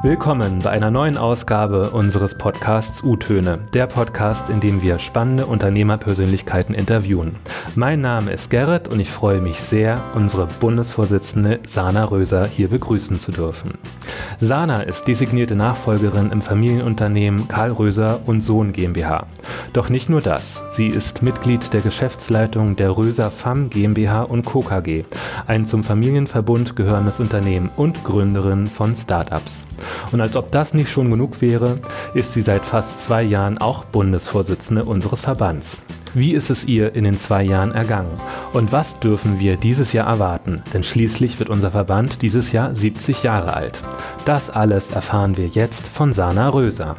Willkommen bei einer neuen Ausgabe unseres Podcasts U-Töne, der Podcast, in dem wir spannende Unternehmerpersönlichkeiten interviewen. Mein Name ist Gerrit und ich freue mich sehr, unsere Bundesvorsitzende Sana Röser hier begrüßen zu dürfen. Sana ist designierte Nachfolgerin im Familienunternehmen Karl Röser und Sohn GmbH. Doch nicht nur das, sie ist Mitglied der Geschäftsleitung der Röser FAM GmbH und Co. KG, ein zum Familienverbund gehörendes Unternehmen und Gründerin von Startups. Und als ob das nicht schon genug wäre, ist sie seit fast zwei Jahren auch Bundesvorsitzende unseres Verbands. Wie ist es ihr in den zwei Jahren ergangen? Und was dürfen wir dieses Jahr erwarten? Denn schließlich wird unser Verband dieses Jahr 70 Jahre alt. Das alles erfahren wir jetzt von Sana Röser.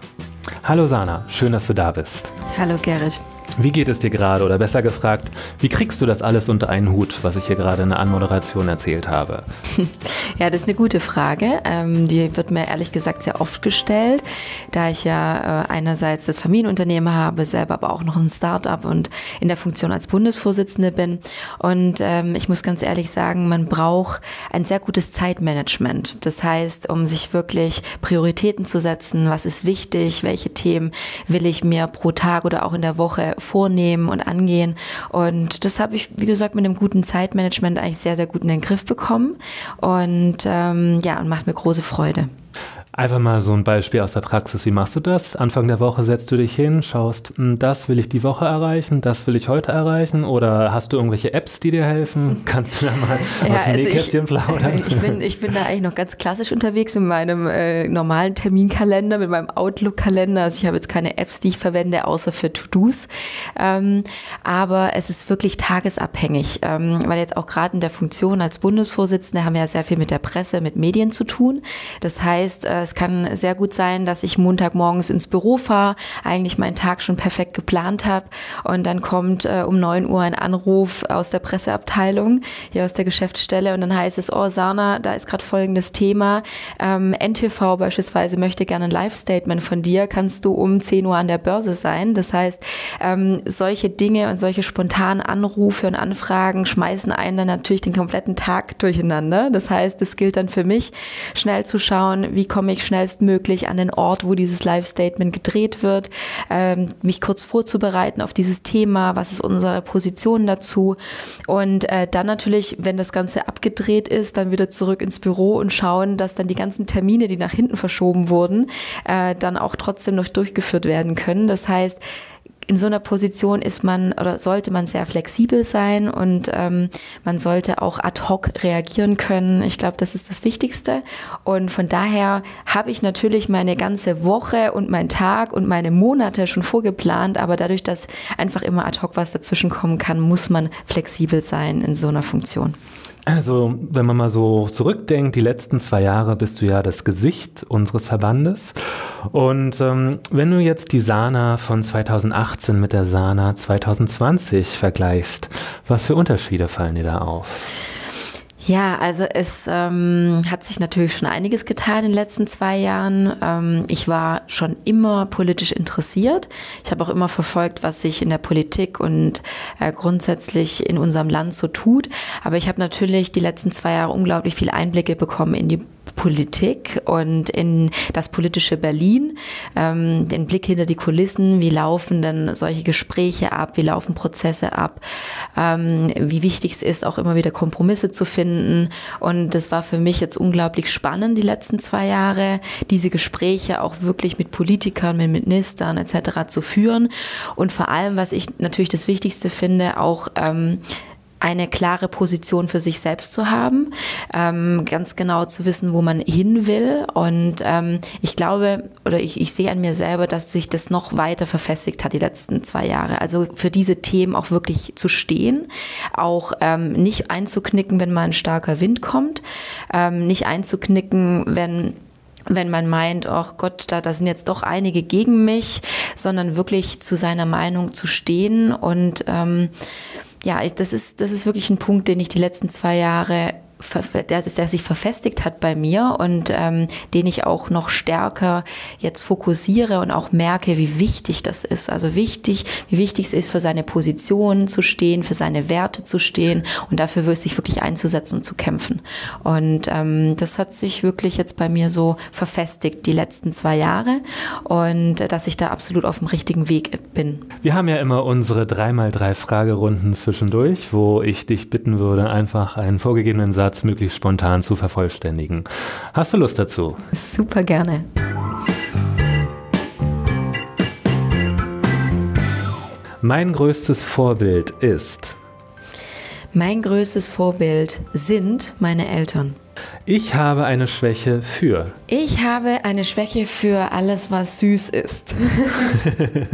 Hallo Sana, schön, dass du da bist. Hallo Gerrit. Wie geht es dir gerade? Oder besser gefragt, wie kriegst du das alles unter einen Hut, was ich hier gerade in der Anmoderation erzählt habe? Ja, das ist eine gute Frage. Ähm, die wird mir ehrlich gesagt sehr oft gestellt, da ich ja äh, einerseits das Familienunternehmen habe, selber aber auch noch ein Start-up und in der Funktion als Bundesvorsitzende bin. Und ähm, ich muss ganz ehrlich sagen, man braucht ein sehr gutes Zeitmanagement. Das heißt, um sich wirklich Prioritäten zu setzen, was ist wichtig, welche Themen will ich mir pro Tag oder auch in der Woche vornehmen und angehen. Und das habe ich, wie gesagt, mit einem guten Zeitmanagement eigentlich sehr, sehr gut in den Griff bekommen. Und ähm, ja, und macht mir große Freude. Einfach mal so ein Beispiel aus der Praxis. Wie machst du das? Anfang der Woche setzt du dich hin, schaust, hm, das will ich die Woche erreichen, das will ich heute erreichen oder hast du irgendwelche Apps, die dir helfen? Kannst du da mal ja, aus dem also Nähkästchen plaudern? Ich bin, ich bin da eigentlich noch ganz klassisch unterwegs mit meinem äh, normalen Terminkalender, mit meinem Outlook-Kalender. Also ich habe jetzt keine Apps, die ich verwende, außer für To-Dos. Ähm, aber es ist wirklich tagesabhängig, ähm, weil jetzt auch gerade in der Funktion als Bundesvorsitzende haben wir ja sehr viel mit der Presse, mit Medien zu tun. Das heißt, äh, es kann sehr gut sein, dass ich Montagmorgens ins Büro fahre, eigentlich meinen Tag schon perfekt geplant habe und dann kommt äh, um neun Uhr ein Anruf aus der Presseabteilung, hier aus der Geschäftsstelle und dann heißt es, oh Sana, da ist gerade folgendes Thema. Ähm, NTV beispielsweise möchte gerne ein Live-Statement von dir. Kannst du um 10 Uhr an der Börse sein? Das heißt, ähm, solche Dinge und solche spontanen Anrufe und Anfragen schmeißen einen dann natürlich den kompletten Tag durcheinander. Das heißt, es gilt dann für mich, schnell zu schauen, wie komme komme ich schnellstmöglich an den Ort, wo dieses Live-Statement gedreht wird, ähm, mich kurz vorzubereiten auf dieses Thema, was ist unsere Position dazu und äh, dann natürlich, wenn das Ganze abgedreht ist, dann wieder zurück ins Büro und schauen, dass dann die ganzen Termine, die nach hinten verschoben wurden, äh, dann auch trotzdem noch durchgeführt werden können. Das heißt, in so einer Position ist man oder sollte man sehr flexibel sein und ähm, man sollte auch ad hoc reagieren können. Ich glaube, das ist das Wichtigste. Und von daher habe ich natürlich meine ganze Woche und meinen Tag und meine Monate schon vorgeplant, aber dadurch, dass einfach immer ad hoc was dazwischen kommen kann, muss man flexibel sein in so einer Funktion. Also, wenn man mal so zurückdenkt, die letzten zwei Jahre bist du ja das Gesicht unseres Verbandes. Und ähm, wenn du jetzt die Sana von 2018 mit der Sana 2020 vergleichst, was für Unterschiede fallen dir da auf? Ja, also es ähm, hat sich natürlich schon einiges getan in den letzten zwei Jahren. Ähm, ich war schon immer politisch interessiert. Ich habe auch immer verfolgt, was sich in der Politik und äh, grundsätzlich in unserem Land so tut. Aber ich habe natürlich die letzten zwei Jahre unglaublich viele Einblicke bekommen in die Politik und in das politische Berlin, ähm, den Blick hinter die Kulissen, wie laufen denn solche Gespräche ab, wie laufen Prozesse ab, ähm, wie wichtig es ist, auch immer wieder Kompromisse zu finden. Und das war für mich jetzt unglaublich spannend, die letzten zwei Jahre, diese Gespräche auch wirklich mit Politikern, mit Ministern etc. zu führen. Und vor allem, was ich natürlich das Wichtigste finde, auch ähm, eine klare Position für sich selbst zu haben, ähm, ganz genau zu wissen, wo man hin will. Und ähm, ich glaube oder ich, ich sehe an mir selber, dass sich das noch weiter verfestigt hat die letzten zwei Jahre. Also für diese Themen auch wirklich zu stehen, auch ähm, nicht einzuknicken, wenn mal ein starker Wind kommt, ähm, nicht einzuknicken, wenn wenn man meint, oh Gott, da, da sind jetzt doch einige gegen mich, sondern wirklich zu seiner Meinung zu stehen und ähm, ja, ich, das ist, das ist wirklich ein Punkt, den ich die letzten zwei Jahre der, der sich verfestigt hat bei mir und ähm, den ich auch noch stärker jetzt fokussiere und auch merke, wie wichtig das ist. Also wichtig, wie wichtig es ist, für seine Position zu stehen, für seine Werte zu stehen und dafür sich wirklich einzusetzen und zu kämpfen. Und ähm, das hat sich wirklich jetzt bei mir so verfestigt die letzten zwei Jahre und äh, dass ich da absolut auf dem richtigen Weg bin. Wir haben ja immer unsere 3x3 Fragerunden zwischendurch, wo ich dich bitten würde, einfach einen vorgegebenen Satz Satz möglichst spontan zu vervollständigen. Hast du Lust dazu? Super gerne. Mein größtes Vorbild ist. Mein größtes Vorbild sind meine Eltern. Ich habe eine Schwäche für. Ich habe eine Schwäche für alles, was süß ist.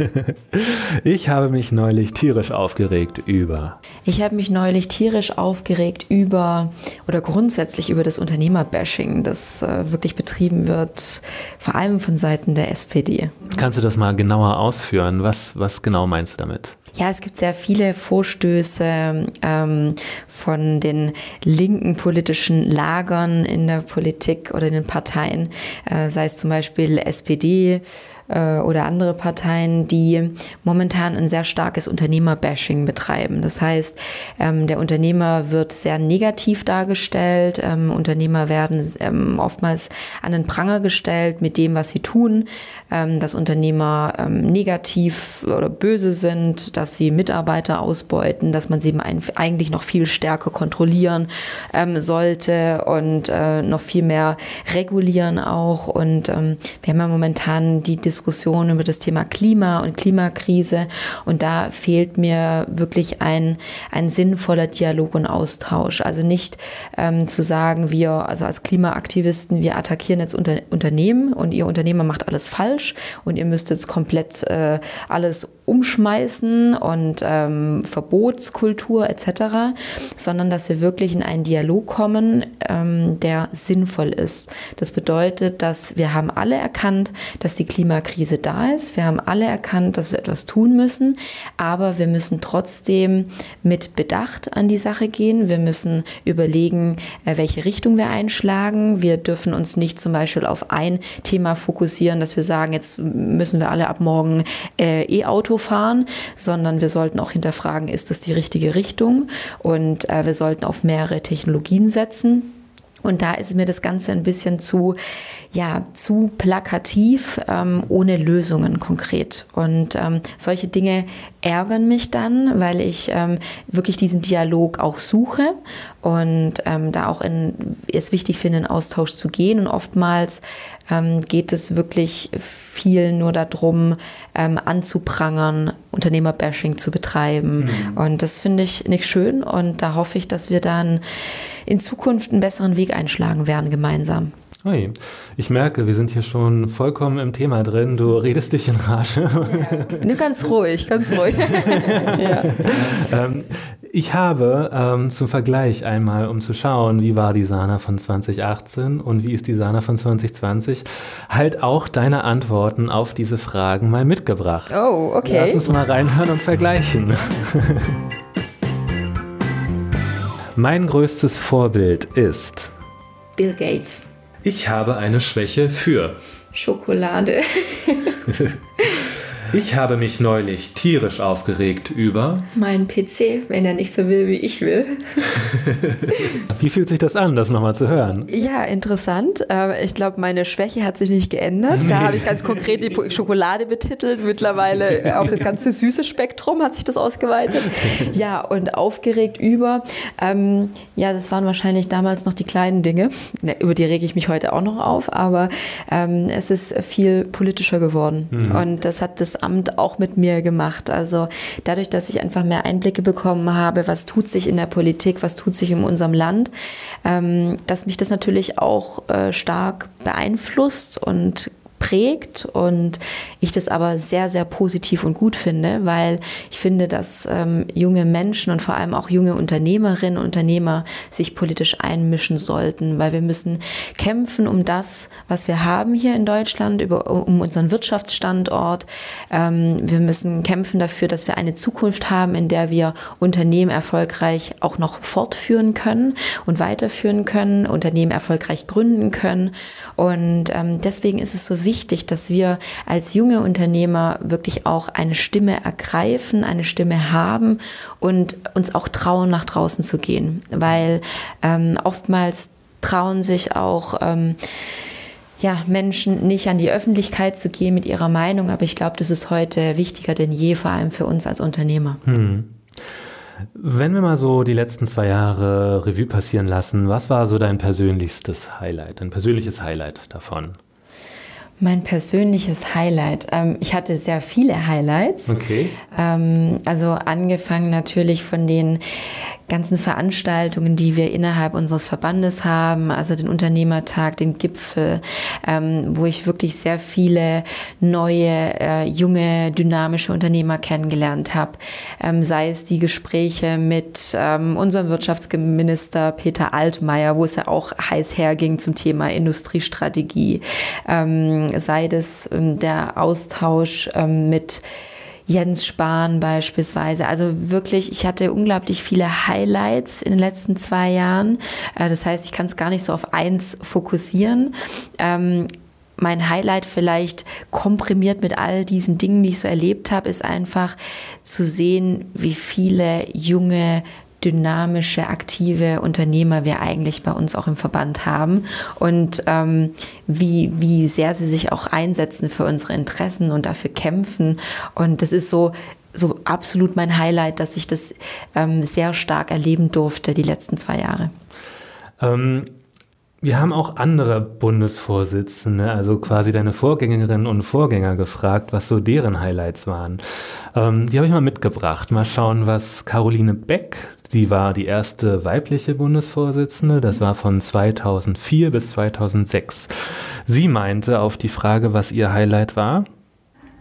ich habe mich neulich tierisch aufgeregt über. Ich habe mich neulich tierisch aufgeregt über oder grundsätzlich über das Unternehmerbashing, das äh, wirklich betrieben wird, vor allem von Seiten der SPD. Kannst du das mal genauer ausführen? Was, was genau meinst du damit? Ja, es gibt sehr viele Vorstöße ähm, von den linken politischen Lagern in der Politik oder in den Parteien, äh, sei es zum Beispiel SPD, äh, oder andere Parteien, die momentan ein sehr starkes Unternehmerbashing betreiben. Das heißt, ähm, der Unternehmer wird sehr negativ dargestellt. Ähm, Unternehmer werden ähm, oftmals an den Pranger gestellt mit dem, was sie tun, ähm, dass Unternehmer ähm, negativ oder böse sind, dass sie Mitarbeiter ausbeuten, dass man sie eigentlich noch viel stärker kontrollieren ähm, sollte und äh, noch viel mehr regulieren auch. Und wir haben ja momentan die Diskussion, Diskussion über das Thema Klima und Klimakrise. Und da fehlt mir wirklich ein, ein sinnvoller Dialog und Austausch. Also nicht ähm, zu sagen, wir, also als Klimaaktivisten, wir attackieren jetzt Unter Unternehmen und ihr Unternehmer macht alles falsch und ihr müsst jetzt komplett äh, alles umschmeißen und ähm, Verbotskultur etc., sondern dass wir wirklich in einen Dialog kommen, ähm, der sinnvoll ist. Das bedeutet, dass wir haben alle erkannt, dass die Klimakrise da ist. Wir haben alle erkannt, dass wir etwas tun müssen, aber wir müssen trotzdem mit Bedacht an die Sache gehen. Wir müssen überlegen, äh, welche Richtung wir einschlagen. Wir dürfen uns nicht zum Beispiel auf ein Thema fokussieren, dass wir sagen, jetzt müssen wir alle ab morgen äh, E-Auto fahren, sondern wir sollten auch hinterfragen, ist das die richtige Richtung? Und äh, wir sollten auf mehrere Technologien setzen. Und da ist mir das Ganze ein bisschen zu, ja, zu plakativ, ähm, ohne Lösungen konkret. Und ähm, solche Dinge ärgern mich dann, weil ich ähm, wirklich diesen Dialog auch suche und ähm, da auch in, es wichtig finde, in Austausch zu gehen. Und oftmals ähm, geht es wirklich viel nur darum, ähm, anzuprangern, Unternehmerbashing zu betreiben. Mhm. Und das finde ich nicht schön. Und da hoffe ich, dass wir dann in Zukunft einen besseren Weg einschlagen werden gemeinsam. Ui, ich merke, wir sind hier schon vollkommen im Thema drin. Du redest dich in Rage. Ja. Nur ganz ruhig, ganz ruhig. ja. ähm, ich habe ähm, zum Vergleich einmal, um zu schauen, wie war die Sana von 2018 und wie ist die Sana von 2020, halt auch deine Antworten auf diese Fragen mal mitgebracht. Oh, okay. Lass uns mal reinhören und vergleichen. mein größtes Vorbild ist Bill Gates. Ich habe eine Schwäche für Schokolade. Ich habe mich neulich tierisch aufgeregt über meinen PC, wenn er nicht so will, wie ich will. wie fühlt sich das an, das nochmal zu hören? Ja, interessant. Äh, ich glaube, meine Schwäche hat sich nicht geändert. Da habe ich ganz konkret die Schokolade betitelt. Mittlerweile auf das ganze süße Spektrum hat sich das ausgeweitet. Ja, und aufgeregt über. Ähm, ja, das waren wahrscheinlich damals noch die kleinen Dinge. Über die rege ich mich heute auch noch auf. Aber ähm, es ist viel politischer geworden. Mhm. Und das hat das Amt auch mit mir gemacht. Also dadurch, dass ich einfach mehr Einblicke bekommen habe, was tut sich in der Politik, was tut sich in unserem Land, ähm, dass mich das natürlich auch äh, stark beeinflusst und prägt und ich das aber sehr, sehr positiv und gut finde, weil ich finde, dass ähm, junge Menschen und vor allem auch junge Unternehmerinnen und Unternehmer sich politisch einmischen sollten, weil wir müssen kämpfen um das, was wir haben hier in Deutschland, über, um unseren Wirtschaftsstandort. Ähm, wir müssen kämpfen dafür, dass wir eine Zukunft haben, in der wir Unternehmen erfolgreich auch noch fortführen können und weiterführen können, Unternehmen erfolgreich gründen können. Und ähm, deswegen ist es so wichtig, dass wir als junge Unternehmer wirklich auch eine Stimme ergreifen, eine Stimme haben und uns auch trauen, nach draußen zu gehen. Weil ähm, oftmals trauen sich auch ähm, ja, Menschen nicht an die Öffentlichkeit zu gehen mit ihrer Meinung, aber ich glaube, das ist heute wichtiger denn je, vor allem für uns als Unternehmer. Hm. Wenn wir mal so die letzten zwei Jahre Revue passieren lassen, was war so dein persönlichstes Highlight, dein persönliches Highlight davon? Mein persönliches Highlight. Ähm, ich hatte sehr viele Highlights. Okay. Ähm, also angefangen natürlich von den ganzen Veranstaltungen, die wir innerhalb unseres Verbandes haben, also den Unternehmertag, den Gipfel, ähm, wo ich wirklich sehr viele neue, äh, junge, dynamische Unternehmer kennengelernt habe. Ähm, sei es die Gespräche mit ähm, unserem Wirtschaftsminister Peter Altmaier, wo es ja auch heiß herging zum Thema Industriestrategie, ähm, sei es ähm, der Austausch ähm, mit Jens Spahn beispielsweise. Also wirklich, ich hatte unglaublich viele Highlights in den letzten zwei Jahren. Äh, das heißt, ich kann es gar nicht so auf eins fokussieren ähm, mein Highlight vielleicht komprimiert mit all diesen Dingen, die ich so erlebt habe, ist einfach zu sehen, wie viele junge dynamische, aktive Unternehmer wir eigentlich bei uns auch im Verband haben und ähm, wie, wie sehr sie sich auch einsetzen für unsere Interessen und dafür kämpfen. Und das ist so, so absolut mein Highlight, dass ich das ähm, sehr stark erleben durfte die letzten zwei Jahre. Ähm, wir haben auch andere Bundesvorsitzende, also quasi deine Vorgängerinnen und Vorgänger gefragt, was so deren Highlights waren. Ähm, die habe ich mal mitgebracht. Mal schauen, was Caroline Beck, die war die erste weibliche Bundesvorsitzende, das war von 2004 bis 2006. Sie meinte auf die Frage, was ihr Highlight war.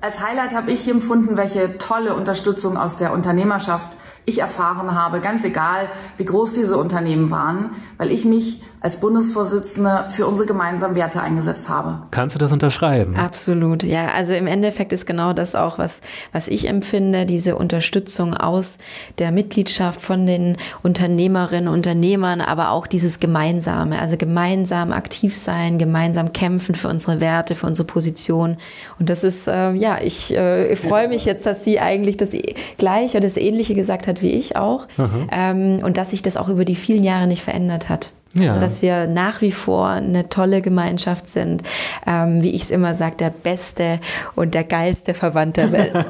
Als Highlight habe ich empfunden, welche tolle Unterstützung aus der Unternehmerschaft ich erfahren habe, ganz egal, wie groß diese Unternehmen waren, weil ich mich als Bundesvorsitzende für unsere gemeinsamen Werte eingesetzt habe. Kannst du das unterschreiben? Absolut, ja. Also im Endeffekt ist genau das auch, was, was ich empfinde, diese Unterstützung aus der Mitgliedschaft von den Unternehmerinnen, Unternehmern, aber auch dieses Gemeinsame, also gemeinsam aktiv sein, gemeinsam kämpfen für unsere Werte, für unsere Position. Und das ist, äh, ja, ich, äh, ich freue mich jetzt, dass sie eigentlich das Gleiche oder das Ähnliche gesagt hat wie ich auch. Ähm, und dass sich das auch über die vielen Jahre nicht verändert hat. Ja. Also, dass wir nach wie vor eine tolle Gemeinschaft sind. Ähm, wie ich es immer sage, der beste und der geilste Verband der Welt.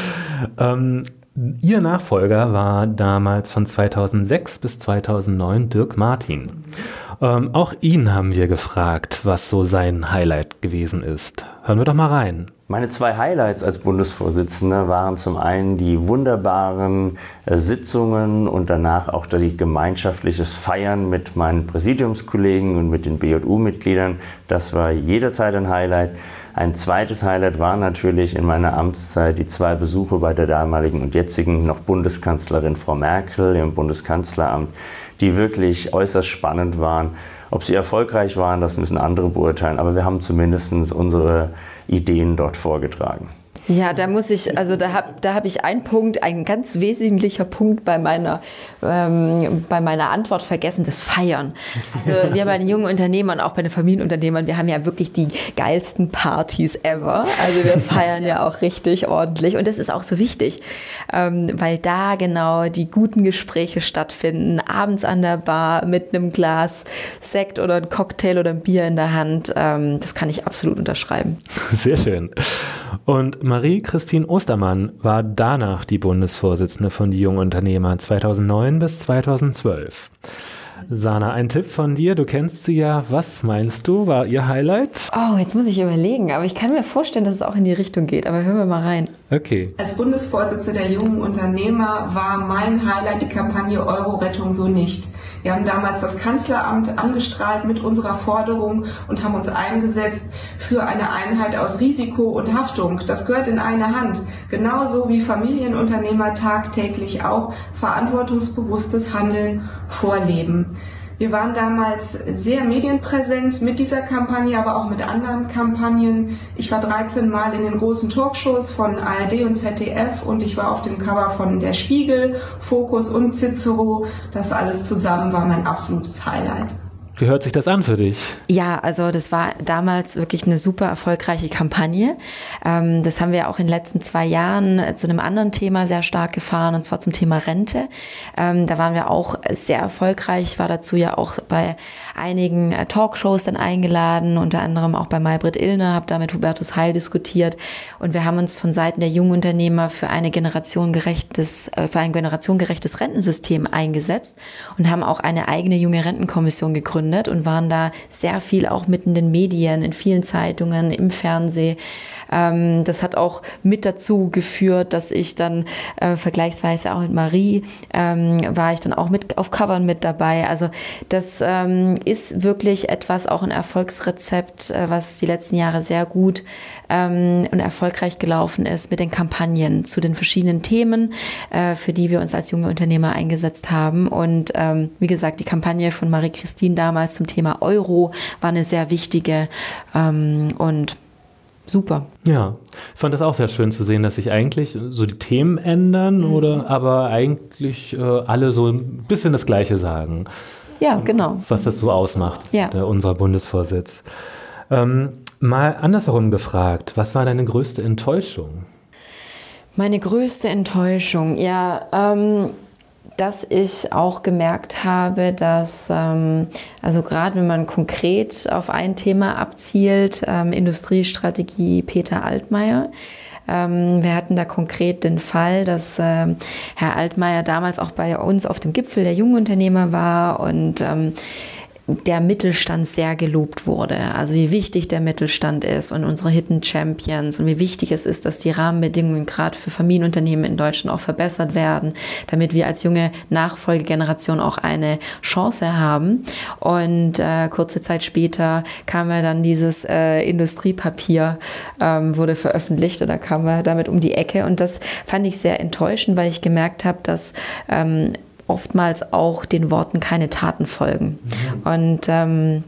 ähm, Ihr Nachfolger war damals von 2006 bis 2009 Dirk Martin. Ähm, auch ihn haben wir gefragt, was so sein Highlight gewesen ist. Hören wir doch mal rein. Meine zwei Highlights als Bundesvorsitzender waren zum einen die wunderbaren äh, Sitzungen und danach auch das gemeinschaftliches Feiern mit meinen Präsidiumskollegen und mit den BJU-Mitgliedern. Das war jederzeit ein Highlight. Ein zweites Highlight war natürlich in meiner Amtszeit die zwei Besuche bei der damaligen und jetzigen noch Bundeskanzlerin Frau Merkel im Bundeskanzleramt, die wirklich äußerst spannend waren. Ob sie erfolgreich waren, das müssen andere beurteilen, aber wir haben zumindest unsere Ideen dort vorgetragen. Ja, da muss ich, also da habe da hab ich einen Punkt, ein ganz wesentlicher Punkt bei meiner, ähm, bei meiner Antwort vergessen, das Feiern. Also wir bei den jungen Unternehmern, auch bei den Familienunternehmern, wir haben ja wirklich die geilsten Partys ever. Also wir feiern ja auch richtig ordentlich und das ist auch so wichtig, ähm, weil da genau die guten Gespräche stattfinden, abends an der Bar mit einem Glas Sekt oder ein Cocktail oder ein Bier in der Hand. Ähm, das kann ich absolut unterschreiben. Sehr schön. Und Marie-Christine Ostermann war danach die Bundesvorsitzende von Die Jungen Unternehmer 2009 bis 2012. Sana, ein Tipp von dir, du kennst sie ja. Was meinst du, war ihr Highlight? Oh, jetzt muss ich überlegen, aber ich kann mir vorstellen, dass es auch in die Richtung geht. Aber hören wir mal rein. Okay. Als Bundesvorsitzende der jungen Unternehmer war mein Highlight die Kampagne Euro-Rettung so nicht. Wir haben damals das Kanzleramt angestrahlt mit unserer Forderung und haben uns eingesetzt für eine Einheit aus Risiko und Haftung. Das gehört in eine Hand. Genauso wie Familienunternehmer tagtäglich auch verantwortungsbewusstes Handeln vorleben. Wir waren damals sehr medienpräsent mit dieser Kampagne, aber auch mit anderen Kampagnen. Ich war 13 Mal in den großen Talkshows von ARD und ZDF und ich war auf dem Cover von Der Spiegel, Focus und Cicero. Das alles zusammen war mein absolutes Highlight. Wie hört sich das an für dich? Ja, also das war damals wirklich eine super erfolgreiche Kampagne. Ähm, das haben wir auch in den letzten zwei Jahren zu einem anderen Thema sehr stark gefahren, und zwar zum Thema Rente. Ähm, da waren wir auch sehr erfolgreich. Ich war dazu ja auch bei einigen äh, Talkshows dann eingeladen, unter anderem auch bei Maybrit Illner, habe da mit Hubertus Heil diskutiert. Und wir haben uns von Seiten der jungen Unternehmer für eine generationengerechtes, äh, für ein generationengerechtes Rentensystem eingesetzt und haben auch eine eigene junge Rentenkommission gegründet gegründet und waren da sehr viel auch mitten in den Medien, in vielen Zeitungen, im Fernsehen. Ähm, das hat auch mit dazu geführt, dass ich dann äh, vergleichsweise auch mit Marie ähm, war ich dann auch mit auf Covern mit dabei. Also das ähm, ist wirklich etwas, auch ein Erfolgsrezept, äh, was die letzten Jahre sehr gut ähm, und erfolgreich gelaufen ist mit den Kampagnen zu den verschiedenen Themen, äh, für die wir uns als junge Unternehmer eingesetzt haben. Und ähm, wie gesagt, die Kampagne von Marie-Christine damals zum Thema Euro war eine sehr wichtige ähm, und super. Ja, ich fand das auch sehr schön zu sehen, dass sich eigentlich so die Themen ändern mhm. oder aber eigentlich äh, alle so ein bisschen das Gleiche sagen. Ja, genau. Was das so ausmacht, ja. der, unser Bundesvorsitz. Ähm, mal andersherum gefragt, was war deine größte Enttäuschung? Meine größte Enttäuschung, ja, ähm, dass ich auch gemerkt habe, dass, ähm, also gerade wenn man konkret auf ein Thema abzielt, ähm, Industriestrategie Peter Altmaier, ähm, wir hatten da konkret den Fall, dass äh, Herr Altmaier damals auch bei uns auf dem Gipfel der Jungunternehmer war und ähm, der Mittelstand sehr gelobt wurde. Also wie wichtig der Mittelstand ist und unsere Hidden Champions und wie wichtig es ist, dass die Rahmenbedingungen gerade für Familienunternehmen in Deutschland auch verbessert werden, damit wir als junge Nachfolgegeneration auch eine Chance haben. Und äh, kurze Zeit später kam ja dann dieses äh, Industriepapier, ähm, wurde veröffentlicht oder kam er damit um die Ecke. Und das fand ich sehr enttäuschend, weil ich gemerkt habe, dass ähm, oftmals auch den Worten keine Taten folgen. Mhm. Und ähm,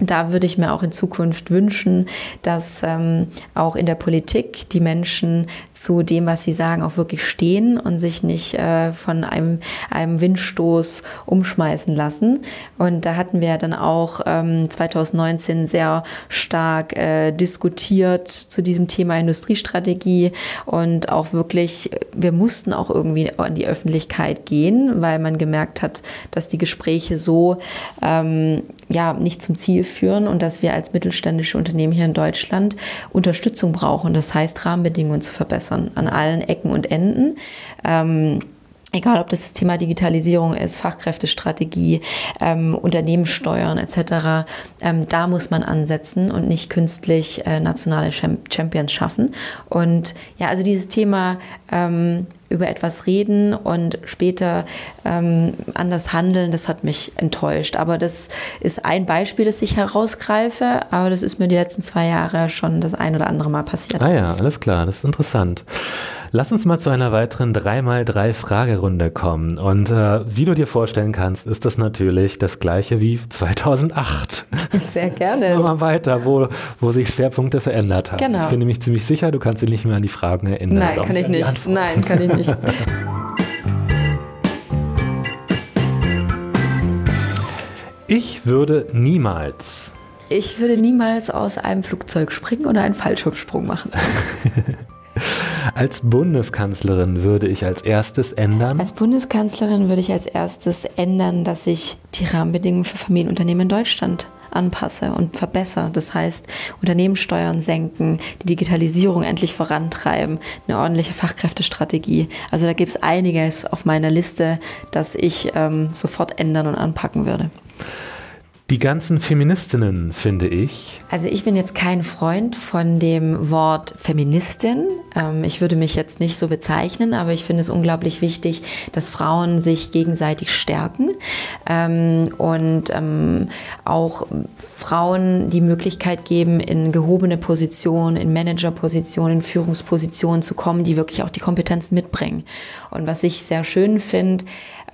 da würde ich mir auch in Zukunft wünschen, dass ähm, auch in der Politik die Menschen zu dem, was sie sagen, auch wirklich stehen und sich nicht äh, von einem, einem Windstoß umschmeißen lassen. Und da hatten wir dann auch ähm, 2019 sehr stark äh, diskutiert zu diesem Thema Industriestrategie und auch wirklich, wir mussten auch irgendwie in die Öffentlichkeit gehen, weil man gemerkt hat, dass die Gespräche so ähm, ja nicht zum Ziel führen und dass wir als mittelständische Unternehmen hier in Deutschland Unterstützung brauchen. Das heißt, Rahmenbedingungen zu verbessern an allen Ecken und Enden. Ähm, Egal, ob das das Thema Digitalisierung ist, Fachkräftestrategie, ähm, Unternehmenssteuern etc., ähm, da muss man ansetzen und nicht künstlich äh, nationale Champions schaffen. Und ja, also dieses Thema ähm, über etwas reden und später ähm, anders handeln, das hat mich enttäuscht. Aber das ist ein Beispiel, das ich herausgreife, aber das ist mir die letzten zwei Jahre schon das ein oder andere Mal passiert. Ah ja, alles klar, das ist interessant. Lass uns mal zu einer weiteren 3x3 Fragerunde kommen. Und äh, wie du dir vorstellen kannst, ist das natürlich das gleiche wie 2008. Sehr gerne. mal weiter, wo, wo sich Schwerpunkte verändert haben. Genau. Ich bin nämlich ziemlich sicher, du kannst dich nicht mehr an die Fragen erinnern. Nein, kann ich nicht. Nein, kann ich nicht. Ich würde niemals. Ich würde niemals aus einem Flugzeug springen oder einen Fallschirmsprung machen. Als Bundeskanzlerin würde ich als erstes ändern. Als Bundeskanzlerin würde ich als erstes ändern, dass ich die Rahmenbedingungen für Familienunternehmen in Deutschland anpasse und verbessere. Das heißt, Unternehmenssteuern senken, die Digitalisierung endlich vorantreiben, eine ordentliche Fachkräftestrategie. Also da gibt es einiges auf meiner Liste, das ich ähm, sofort ändern und anpacken würde. Die ganzen Feministinnen, finde ich. Also ich bin jetzt kein Freund von dem Wort Feministin. Ähm, ich würde mich jetzt nicht so bezeichnen, aber ich finde es unglaublich wichtig, dass Frauen sich gegenseitig stärken ähm, und ähm, auch Frauen die Möglichkeit geben, in gehobene Positionen, in Managerpositionen, in Führungspositionen zu kommen, die wirklich auch die Kompetenzen mitbringen. Und was ich sehr schön finde,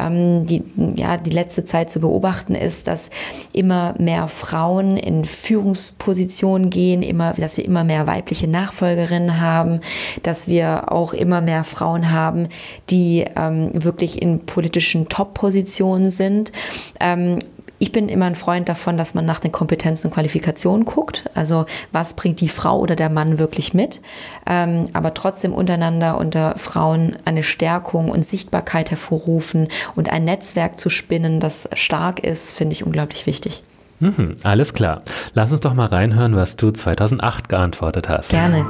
die, ja, die letzte Zeit zu beobachten ist, dass immer mehr Frauen in Führungspositionen gehen, immer, dass wir immer mehr weibliche Nachfolgerinnen haben, dass wir auch immer mehr Frauen haben, die ähm, wirklich in politischen Top-Positionen sind. Ähm, ich bin immer ein Freund davon, dass man nach den Kompetenzen und Qualifikationen guckt. Also was bringt die Frau oder der Mann wirklich mit? Ähm, aber trotzdem untereinander unter Frauen eine Stärkung und Sichtbarkeit hervorrufen und ein Netzwerk zu spinnen, das stark ist, finde ich unglaublich wichtig. Mhm, alles klar. Lass uns doch mal reinhören, was du 2008 geantwortet hast. Gerne.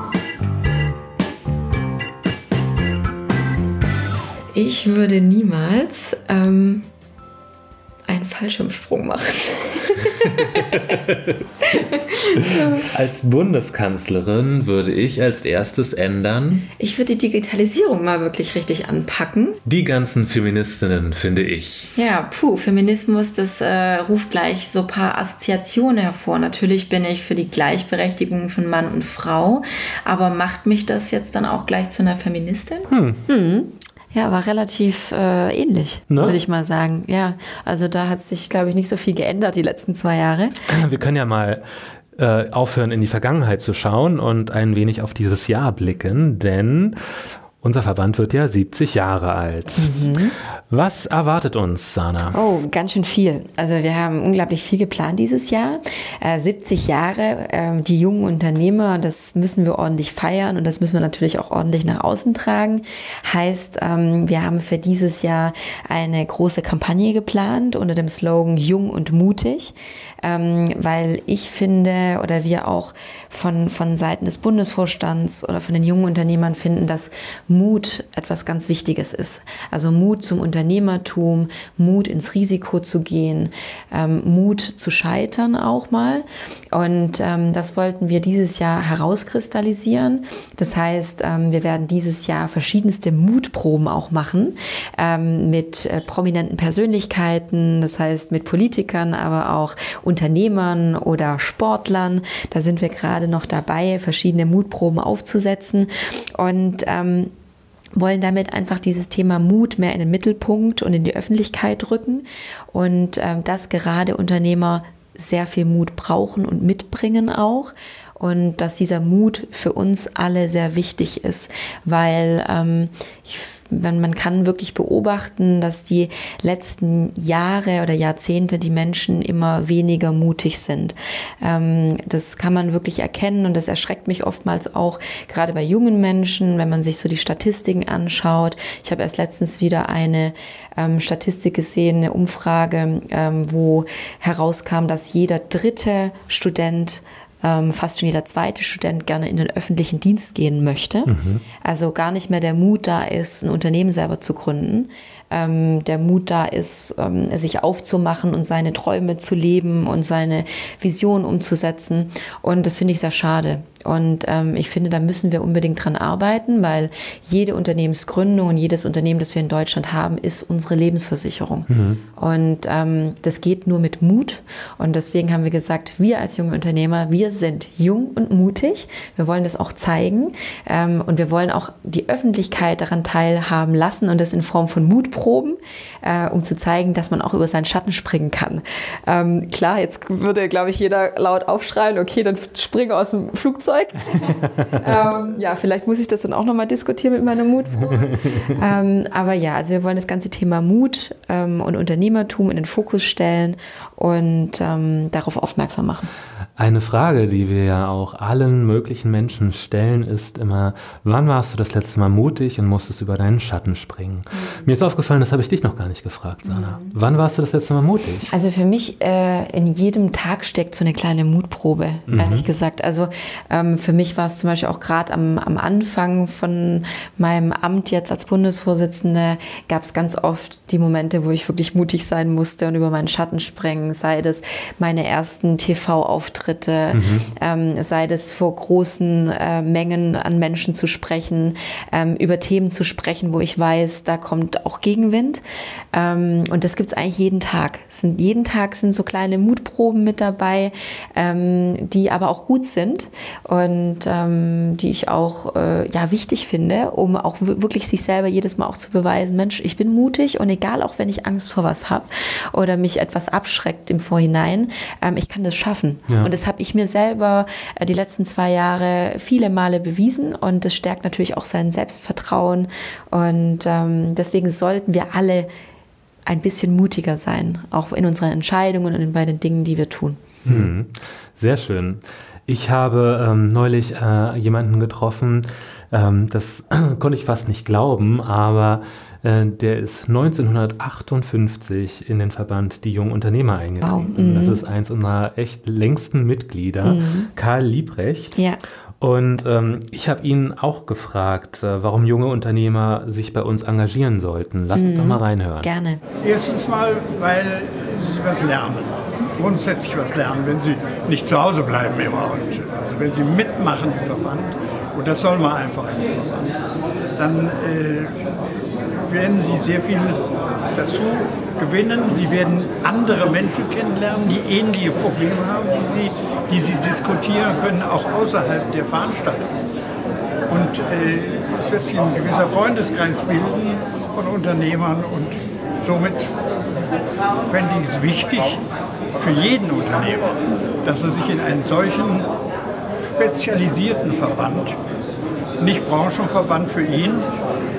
Ich würde niemals ähm, einen Fallschirmsprung macht. als Bundeskanzlerin würde ich als erstes ändern. Ich würde die Digitalisierung mal wirklich richtig anpacken. Die ganzen Feministinnen, finde ich. Ja, puh, Feminismus, das äh, ruft gleich so ein paar Assoziationen hervor. Natürlich bin ich für die Gleichberechtigung von Mann und Frau, aber macht mich das jetzt dann auch gleich zu einer Feministin? Hm. Hm. Ja, war relativ äh, ähnlich, ne? würde ich mal sagen. Ja, also da hat sich, glaube ich, nicht so viel geändert die letzten zwei Jahre. Wir können ja mal äh, aufhören, in die Vergangenheit zu schauen und ein wenig auf dieses Jahr blicken, denn unser Verband wird ja 70 Jahre alt. Mhm. Was erwartet uns, Sana? Oh, ganz schön viel. Also wir haben unglaublich viel geplant dieses Jahr. Äh, 70 Jahre, äh, die jungen Unternehmer, das müssen wir ordentlich feiern und das müssen wir natürlich auch ordentlich nach außen tragen. Heißt, ähm, wir haben für dieses Jahr eine große Kampagne geplant unter dem Slogan Jung und mutig, ähm, weil ich finde oder wir auch von, von Seiten des Bundesvorstands oder von den jungen Unternehmern finden, dass Mut etwas ganz Wichtiges ist. Also Mut zum Unternehmertum, Mut ins Risiko zu gehen, ähm, Mut zu scheitern auch mal. Und ähm, das wollten wir dieses Jahr herauskristallisieren. Das heißt, ähm, wir werden dieses Jahr verschiedenste Mutproben auch machen ähm, mit äh, prominenten Persönlichkeiten, das heißt mit Politikern, aber auch Unternehmern oder Sportlern. Da sind wir gerade noch dabei, verschiedene Mutproben aufzusetzen. Und ähm, wollen damit einfach dieses Thema Mut mehr in den Mittelpunkt und in die Öffentlichkeit rücken und ähm, dass gerade Unternehmer sehr viel Mut brauchen und mitbringen auch und dass dieser Mut für uns alle sehr wichtig ist, weil ähm, ich man, man kann wirklich beobachten, dass die letzten Jahre oder Jahrzehnte die Menschen immer weniger mutig sind. Ähm, das kann man wirklich erkennen und das erschreckt mich oftmals auch, gerade bei jungen Menschen, wenn man sich so die Statistiken anschaut. Ich habe erst letztens wieder eine ähm, Statistik gesehen, eine Umfrage, ähm, wo herauskam, dass jeder dritte Student ähm, fast schon jeder zweite Student gerne in den öffentlichen Dienst gehen möchte. Mhm. Also gar nicht mehr der Mut da ist, ein Unternehmen selber zu gründen, ähm, der Mut da ist, ähm, sich aufzumachen und seine Träume zu leben und seine Vision umzusetzen. Und das finde ich sehr schade. Und ähm, ich finde, da müssen wir unbedingt dran arbeiten, weil jede Unternehmensgründung und jedes Unternehmen, das wir in Deutschland haben, ist unsere Lebensversicherung. Mhm. Und ähm, das geht nur mit Mut. Und deswegen haben wir gesagt, wir als junge Unternehmer, wir sind jung und mutig. Wir wollen das auch zeigen. Ähm, und wir wollen auch die Öffentlichkeit daran teilhaben lassen und das in Form von Mut Proben, äh, um zu zeigen, dass man auch über seinen Schatten springen kann. Ähm, klar, jetzt würde, glaube ich, jeder laut aufschreien, okay, dann springe aus dem Flugzeug. ähm, ja, vielleicht muss ich das dann auch nochmal diskutieren mit meiner Mutprobe. ähm, aber ja, also wir wollen das ganze Thema Mut ähm, und Unternehmertum in den Fokus stellen und ähm, darauf aufmerksam machen. Eine Frage, die wir ja auch allen möglichen Menschen stellen, ist immer, wann warst du das letzte Mal mutig und musstest über deinen Schatten springen? Mhm. Mir ist aufgefallen, das habe ich dich noch gar nicht gefragt, Sana. Mhm. Wann warst du das letzte Mal mutig? Also für mich äh, in jedem Tag steckt so eine kleine Mutprobe, mhm. ehrlich gesagt. Also ähm, für mich war es zum Beispiel auch gerade am, am Anfang von meinem Amt jetzt als Bundesvorsitzende, gab es ganz oft die Momente, wo ich wirklich mutig sein musste und über meinen Schatten sprengen, sei das meine ersten TV-Auftritte Auftritte, mhm. ähm, sei das vor großen äh, Mengen an Menschen zu sprechen, ähm, über Themen zu sprechen, wo ich weiß, da kommt auch Gegenwind. Ähm, und das gibt es eigentlich jeden Tag. Sind, jeden Tag sind so kleine Mutproben mit dabei, ähm, die aber auch gut sind und ähm, die ich auch äh, ja, wichtig finde, um auch wirklich sich selber jedes Mal auch zu beweisen, Mensch, ich bin mutig und egal auch wenn ich Angst vor was habe oder mich etwas abschreckt im Vorhinein, ähm, ich kann das schaffen. Ja. Und das habe ich mir selber äh, die letzten zwei Jahre viele Male bewiesen und das stärkt natürlich auch sein Selbstvertrauen. Und ähm, deswegen sollten wir alle ein bisschen mutiger sein, auch in unseren Entscheidungen und bei den Dingen, die wir tun. Mhm. Sehr schön. Ich habe ähm, neulich äh, jemanden getroffen, ähm, das konnte ich fast nicht glauben, aber der ist 1958 in den Verband Die Jungen Unternehmer eingetreten. Wow. Mhm. Das ist eins unserer echt längsten Mitglieder, mhm. Karl Liebrecht. Ja. Und ähm, ich habe ihn auch gefragt, äh, warum junge Unternehmer sich bei uns engagieren sollten. Lass mhm. uns doch mal reinhören. Gerne. Erstens mal, weil sie was lernen. Grundsätzlich was lernen, wenn sie nicht zu Hause bleiben immer. Und also wenn sie mitmachen im Verband, und das soll man einfach im Verband, dann äh, werden Sie sehr viel dazu gewinnen. Sie werden andere Menschen kennenlernen, die ähnliche Probleme haben wie Sie, die Sie diskutieren können, auch außerhalb der Veranstaltung. Und äh, es wird sich ein gewisser Freundeskreis bilden von Unternehmern und somit fände ich es wichtig für jeden Unternehmer, dass er sich in einen solchen spezialisierten Verband, nicht Branchenverband für ihn,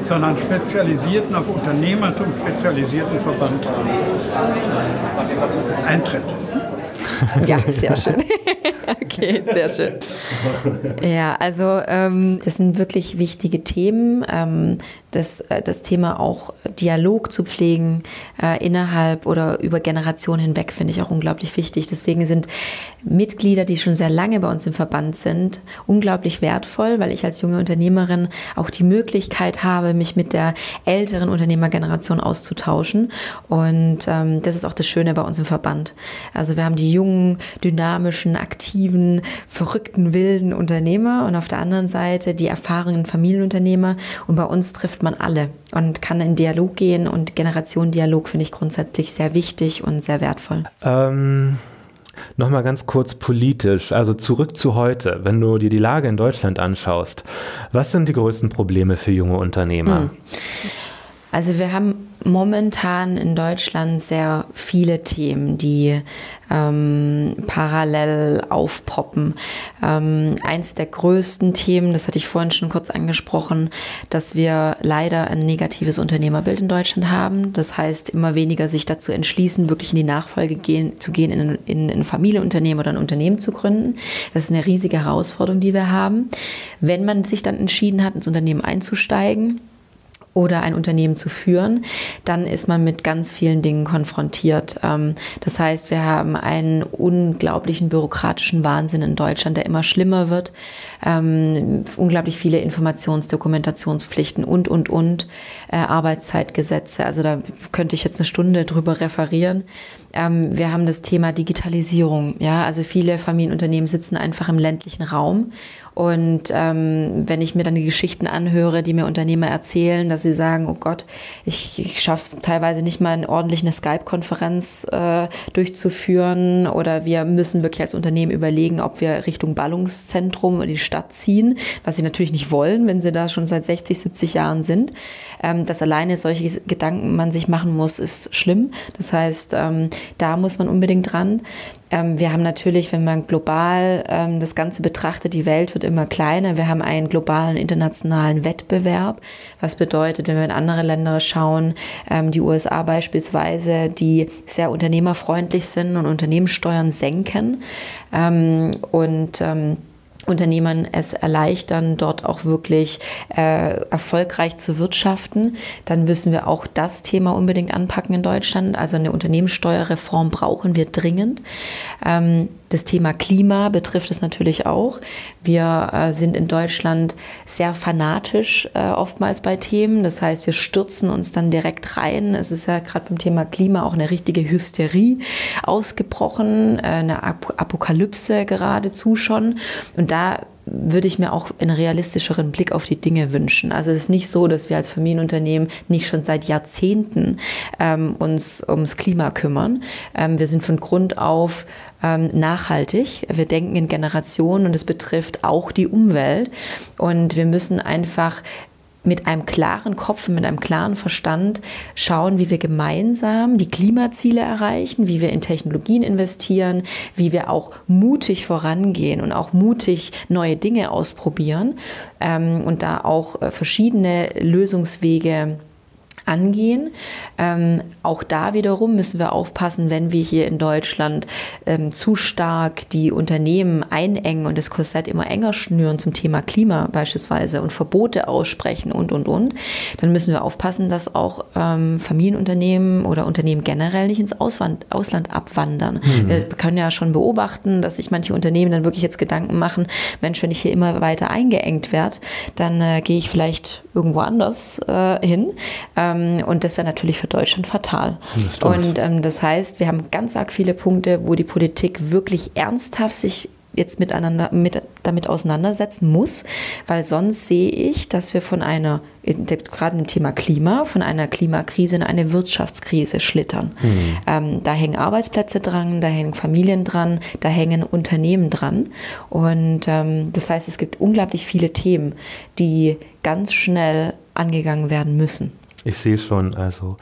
sondern spezialisierten, auf Unternehmertum spezialisierten Verband äh, eintritt. Ja, sehr schön. okay, sehr schön. Ja, also ähm, das sind wirklich wichtige Themen. Ähm, das, äh, das Thema auch Dialog zu pflegen äh, innerhalb oder über Generationen hinweg finde ich auch unglaublich wichtig. Deswegen sind Mitglieder, die schon sehr lange bei uns im Verband sind, unglaublich wertvoll, weil ich als junge Unternehmerin auch die Möglichkeit habe, mich mit der älteren Unternehmergeneration auszutauschen. Und ähm, das ist auch das Schöne bei uns im Verband. Also wir haben die jungen, dynamischen, aktiven, verrückten, wilden Unternehmer und auf der anderen Seite die erfahrenen Familienunternehmer. Und bei uns trifft man alle und kann in Dialog gehen. Und Generationendialog finde ich grundsätzlich sehr wichtig und sehr wertvoll. Ähm Nochmal ganz kurz politisch, also zurück zu heute, wenn du dir die Lage in Deutschland anschaust. Was sind die größten Probleme für junge Unternehmer? Hm. Also wir haben momentan in Deutschland sehr viele Themen, die ähm, parallel aufpoppen. Ähm, eins der größten Themen, das hatte ich vorhin schon kurz angesprochen, dass wir leider ein negatives Unternehmerbild in Deutschland haben. Das heißt, immer weniger sich dazu entschließen, wirklich in die Nachfolge gehen, zu gehen, in, in, in ein Familienunternehmen oder ein Unternehmen zu gründen. Das ist eine riesige Herausforderung, die wir haben. Wenn man sich dann entschieden hat, ins Unternehmen einzusteigen, oder ein Unternehmen zu führen, dann ist man mit ganz vielen Dingen konfrontiert. Ähm, das heißt, wir haben einen unglaublichen bürokratischen Wahnsinn in Deutschland, der immer schlimmer wird. Ähm, unglaublich viele Informations-, Dokumentationspflichten und, und, und, äh, Arbeitszeitgesetze. Also da könnte ich jetzt eine Stunde drüber referieren. Ähm, wir haben das Thema Digitalisierung. Ja, also viele Familienunternehmen sitzen einfach im ländlichen Raum und ähm, wenn ich mir dann die Geschichten anhöre, die mir Unternehmer erzählen, dass sie sagen, oh Gott, ich, ich schaffe es teilweise nicht mal, eine ordentliche Skype-Konferenz äh, durchzuführen oder wir müssen wirklich als Unternehmen überlegen, ob wir Richtung Ballungszentrum oder die Stadt ziehen, was sie natürlich nicht wollen, wenn sie da schon seit 60, 70 Jahren sind. Ähm, dass alleine solche Gedanken man sich machen muss, ist schlimm. Das heißt, ähm, da muss man unbedingt dran. Ähm, wir haben natürlich, wenn man global ähm, das Ganze betrachtet, die Welt wird immer kleiner. Wir haben einen globalen internationalen Wettbewerb, was bedeutet, wenn wir in andere Länder schauen, ähm, die USA beispielsweise, die sehr unternehmerfreundlich sind und Unternehmenssteuern senken ähm, und ähm, Unternehmern es erleichtern, dort auch wirklich äh, erfolgreich zu wirtschaften, dann müssen wir auch das Thema unbedingt anpacken in Deutschland. Also eine Unternehmenssteuerreform brauchen wir dringend. Ähm, das Thema Klima betrifft es natürlich auch. Wir äh, sind in Deutschland sehr fanatisch äh, oftmals bei Themen. Das heißt, wir stürzen uns dann direkt rein. Es ist ja gerade beim Thema Klima auch eine richtige Hysterie ausgebrochen, äh, eine Ap Apokalypse geradezu schon. Und da würde ich mir auch einen realistischeren Blick auf die Dinge wünschen. Also es ist nicht so, dass wir als Familienunternehmen nicht schon seit Jahrzehnten ähm, uns ums Klima kümmern. Ähm, wir sind von Grund auf ähm, nachhaltig. Wir denken in Generationen und es betrifft auch die Umwelt. Und wir müssen einfach mit einem klaren Kopf, mit einem klaren Verstand schauen, wie wir gemeinsam die Klimaziele erreichen, wie wir in Technologien investieren, wie wir auch mutig vorangehen und auch mutig neue Dinge ausprobieren ähm, und da auch äh, verschiedene Lösungswege angehen. Ähm, auch da wiederum müssen wir aufpassen, wenn wir hier in Deutschland ähm, zu stark die Unternehmen einengen und das Korsett immer enger schnüren zum Thema Klima beispielsweise und Verbote aussprechen und, und, und, dann müssen wir aufpassen, dass auch ähm, Familienunternehmen oder Unternehmen generell nicht ins Ausland, Ausland abwandern. Mhm. Wir können ja schon beobachten, dass sich manche Unternehmen dann wirklich jetzt Gedanken machen, Mensch, wenn ich hier immer weiter eingeengt werde, dann äh, gehe ich vielleicht irgendwo anders äh, hin. Ähm, und das wäre natürlich für Deutschland fatal. Und ähm, das heißt, wir haben ganz arg viele Punkte, wo die Politik wirklich ernsthaft sich jetzt miteinander mit, damit auseinandersetzen muss, weil sonst sehe ich, dass wir von einer, gerade im Thema Klima, von einer Klimakrise in eine Wirtschaftskrise schlittern. Mhm. Ähm, da hängen Arbeitsplätze dran, da hängen Familien dran, da hängen Unternehmen dran. Und ähm, das heißt, es gibt unglaublich viele Themen, die ganz schnell angegangen werden müssen. Ich sehe schon, also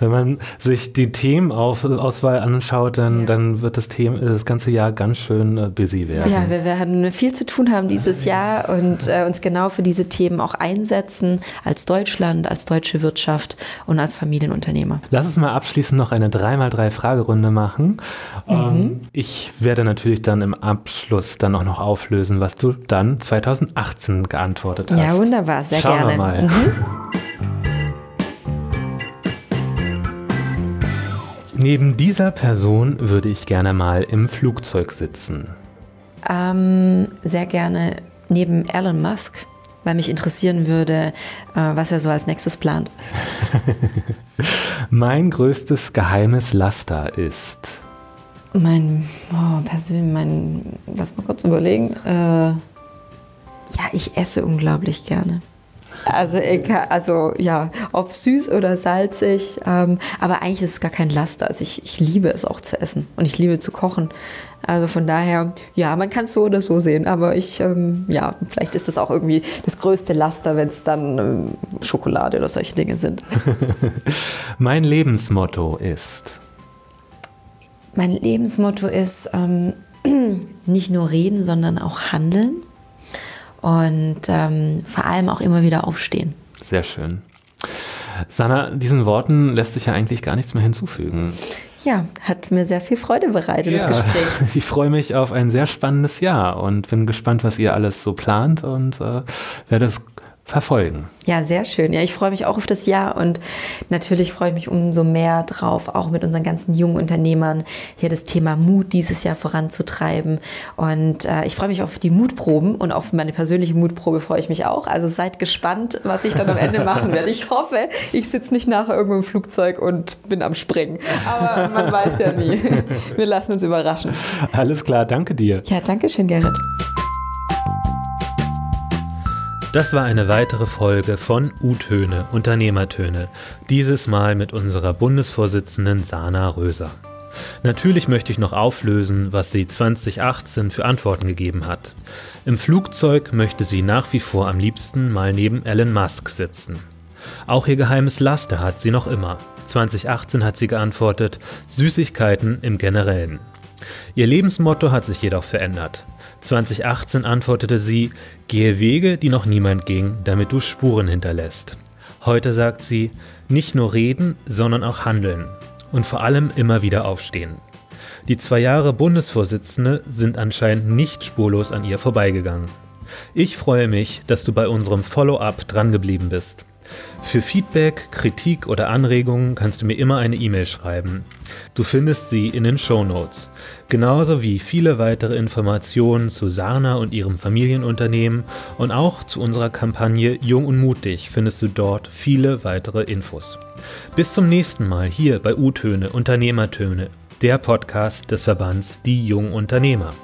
wenn man sich die Themenauswahl anschaut, dann, ja. dann wird das, Thema, das ganze Jahr ganz schön äh, busy werden. Ja, wir werden viel zu tun haben dieses Jahr und äh, uns genau für diese Themen auch einsetzen, als Deutschland, als deutsche Wirtschaft und als Familienunternehmer. Lass uns mal abschließend noch eine 3x3-Fragerunde machen. Mhm. Ähm, ich werde natürlich dann im Abschluss dann auch noch auflösen, was du dann 2018 geantwortet hast. Ja, wunderbar, sehr Schauen gerne. Wir mal. Mhm. Neben dieser Person würde ich gerne mal im Flugzeug sitzen. Ähm, sehr gerne neben Elon Musk, weil mich interessieren würde, äh, was er so als nächstes plant. mein größtes geheimes Laster ist. Mein, oh, persönlich, mein, lass mal kurz überlegen. Äh, ja, ich esse unglaublich gerne. Also, also ja, ob süß oder salzig. Ähm, aber eigentlich ist es gar kein Laster. Also ich, ich liebe es auch zu essen und ich liebe zu kochen. Also von daher, ja, man kann es so oder so sehen. Aber ich, ähm, ja, vielleicht ist es auch irgendwie das größte Laster, wenn es dann ähm, Schokolade oder solche Dinge sind. mein Lebensmotto ist. Mein Lebensmotto ist ähm, nicht nur reden, sondern auch handeln und ähm, vor allem auch immer wieder aufstehen. Sehr schön. Sana, diesen Worten lässt sich ja eigentlich gar nichts mehr hinzufügen. Ja, hat mir sehr viel Freude bereitet, ja, das Gespräch. Ich freue mich auf ein sehr spannendes Jahr und bin gespannt, was ihr alles so plant und äh, werde es verfolgen. Ja, sehr schön. Ja, ich freue mich auch auf das Jahr und natürlich freue ich mich umso mehr drauf, auch mit unseren ganzen jungen Unternehmern hier das Thema Mut dieses Jahr voranzutreiben. Und äh, ich freue mich auf die Mutproben und auf meine persönliche Mutprobe freue ich mich auch. Also seid gespannt, was ich dann am Ende machen werde. Ich hoffe, ich sitze nicht nachher irgendwo im Flugzeug und bin am Springen. Aber man weiß ja nie. Wir lassen uns überraschen. Alles klar, danke dir. Ja, danke schön, Gerrit. Das war eine weitere Folge von U-Töne, Unternehmertöne, dieses Mal mit unserer Bundesvorsitzenden Sana Röser. Natürlich möchte ich noch auflösen, was sie 2018 für Antworten gegeben hat. Im Flugzeug möchte sie nach wie vor am liebsten mal neben Elon Musk sitzen. Auch ihr geheimes Laster hat sie noch immer. 2018 hat sie geantwortet, Süßigkeiten im Generellen. Ihr Lebensmotto hat sich jedoch verändert. 2018 antwortete sie, gehe Wege, die noch niemand ging, damit du Spuren hinterlässt. Heute sagt sie, nicht nur reden, sondern auch handeln. Und vor allem immer wieder aufstehen. Die zwei Jahre Bundesvorsitzende sind anscheinend nicht spurlos an ihr vorbeigegangen. Ich freue mich, dass du bei unserem Follow-up drangeblieben bist. Für Feedback, Kritik oder Anregungen kannst du mir immer eine E-Mail schreiben. Du findest sie in den Show Notes. Genauso wie viele weitere Informationen zu Sarna und ihrem Familienunternehmen und auch zu unserer Kampagne Jung und Mutig findest du dort viele weitere Infos. Bis zum nächsten Mal hier bei U-Töne Unternehmertöne, der Podcast des Verbands Die Jungen Unternehmer.